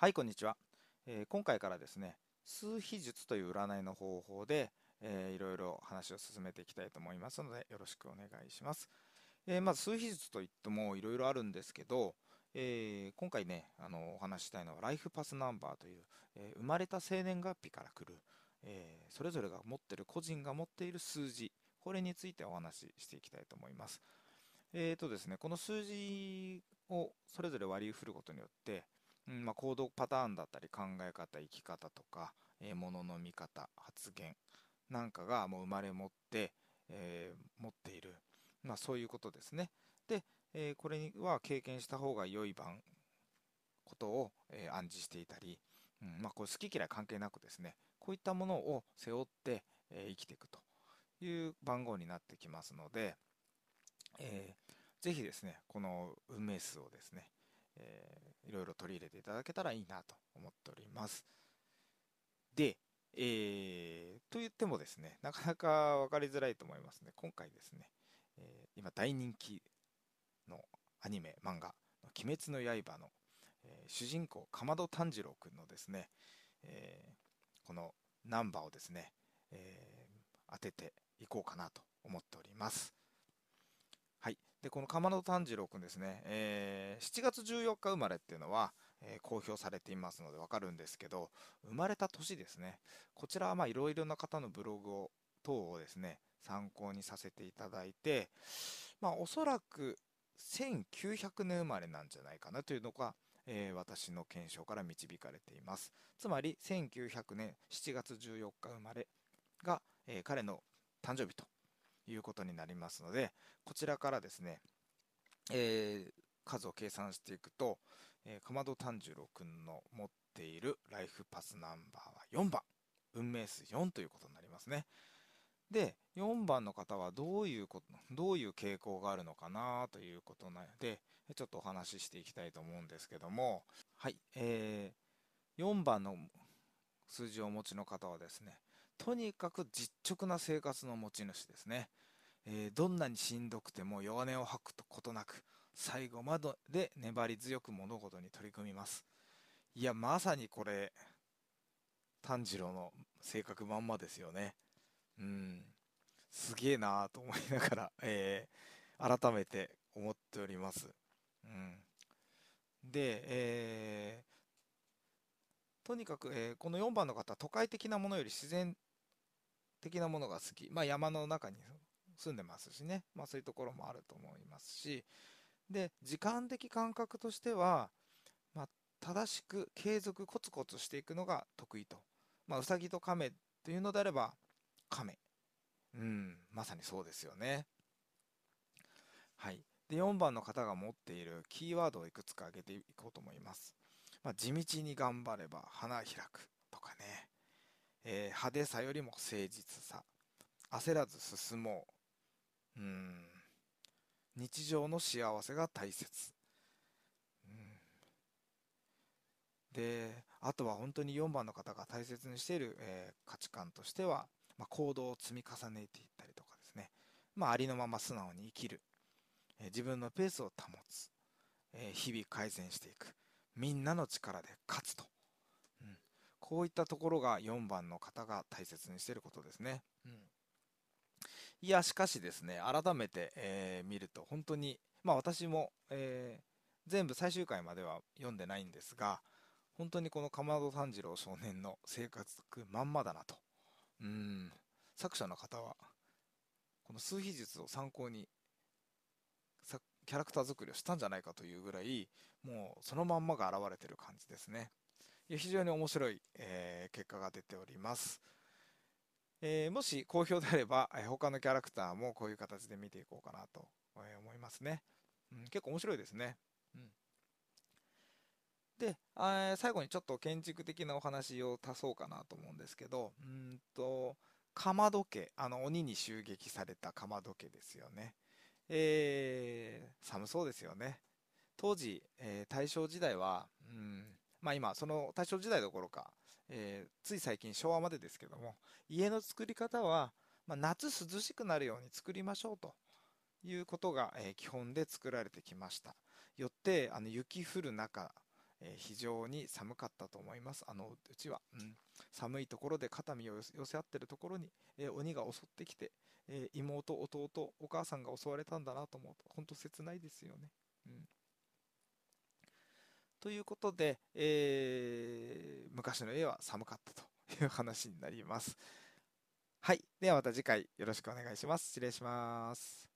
はい、こんにちは、えー今回からですね、数秘術という占いの方法で、えーいろいろ話を進めていきたいと思いますので、よろしくお願いします。えーまず数秘術といってもいろいろあるんですけど、えー今回ね、あのお話したいのはライフパスナンバーという、え生まれた生年月日から来る、えそれぞれが持ってる個人が持っている数字、これについてお話ししていきたいと思います。えーとですね、この数字をそれぞれ割り振ることによって、うんまあ、行動パターンだったり考え方、生き方とか、えー、物の見方、発言なんかがもう生まれ持って、えー持っている、まあ、そういうことですね。で、えーこれは経験した方が良い番ことを、えー暗示していたり、うんまあ、これ好き嫌い関係なくですね、こういったものを背負って、え生きていくという番号になってきますので、えーぜひですね、この運命数をですね、えーいろいろ取り入れていただけたらいいなと思っております。で、えーと言ってもですね、なかなか分かりづらいと思いますね。今回ですね、えー今大人気のアニメ、漫画、鬼滅の刃の、えー主人公、かまど炭治郎くんのですね、えーこのナンバーをですね、えー当てていこうかなと思っております。はい。で、このかまど炭治郎くんですね、えー7月14日生まれっていうのは、えー公表されていますのでわかるんですけど、生まれた年ですね。こちらはいろいろな方のブログを等をですね、参考にさせていただいて、まあおそらく1900年生まれなんじゃないかなというのが、えー私の検証から導かれています。つまり1900年7月14日生まれが、えー彼の誕生日ということになりますので、こちらからですね、えー数を計算していくと、えー、かまど炭治郎くんの持っているライフパスナンバーは4番。運命数4ということになりますね。で、4番の方はどういうこと、どういう傾向があるのかなということなので、ちょっとお話ししていきたいと思うんですけども、はい、えー4番の数字をお持ちの方はですね、とにかく実直な生活の持ち主ですね。えーどんなにしんどくても弱音を吐くことなく、最後まで粘り強く物事に取り組みます。いや、まさにこれ、炭治郎の性格まんまですよね。うん、すげえなぁと思いながら、えー改めて思っております。うん、で、えーとにかく、えーこの4番の方都会的なものより自然的なものが好き。まあ山の中に住んでますしね。まあそういうところもあると思いますし。で、時間的感覚としては、まあ正しく継続コツコツしていくのが得意と。まあうさぎと亀というのであれば、亀。うん、まさにそうですよね。はい。で、4番の方が持っているキーワードをいくつか挙げていこうと思います。まあ、地道に頑張れば花開くとかね、えー派手さよりも誠実さ、焦らず進もう、日常の幸せが大切、うん、で、あとは本当に4番の方が大切にしている、えー価値観としては、まあ、行動を積み重ねていったりとかですね、まあ、ありのまま素直に生きる、えー自分のペースを保つ、えー日々改善していく、みんなの力で勝つと、うん、こういったところが4番の方が大切にしていることですね。うん、いや、しかしですね、改めて、えー見ると本当に、まあ私も、えー全部最終回までは読んでないんですが、本当にこのかまど炭治郎少年の生活まんまだなと。うん、作者の方は、この数秘術を参考にキャラクター作りをしたんじゃないかというぐらい、もうそのまんまが現れてる感じですね。いや非常に面白い、えー結果が出ております。えーもし好評であれば、えー他のキャラクターもこういう形で見ていこうかなと思いますね。うん、結構面白いですね。うん、で、あー最後にちょっと建築的なお話を足そうかなと思うんですけど、うんと、かまど家、あの鬼に襲撃されたかまど家ですよね。えー寒そうですよね。当時、えー大正時代は、うん、まあ今、その大正時代どころか、えーつい最近昭和までですけども、家の作り方は、まあ、夏涼しくなるように作りましょうということが、えー基本で作られてきました。よって、あの雪降る中、えー、非常に寒かったと思います。あのうちは、うん、寒いところで肩身を寄せ合ってるところに、え、鬼が襲ってきて、え、妹、弟、お母さんが襲われたんだなと思うと、本当切ないですよね。うん、ということで、え昔の家は寒かったという話になります。はい。ではまた次回よろしくお願いします。失礼します。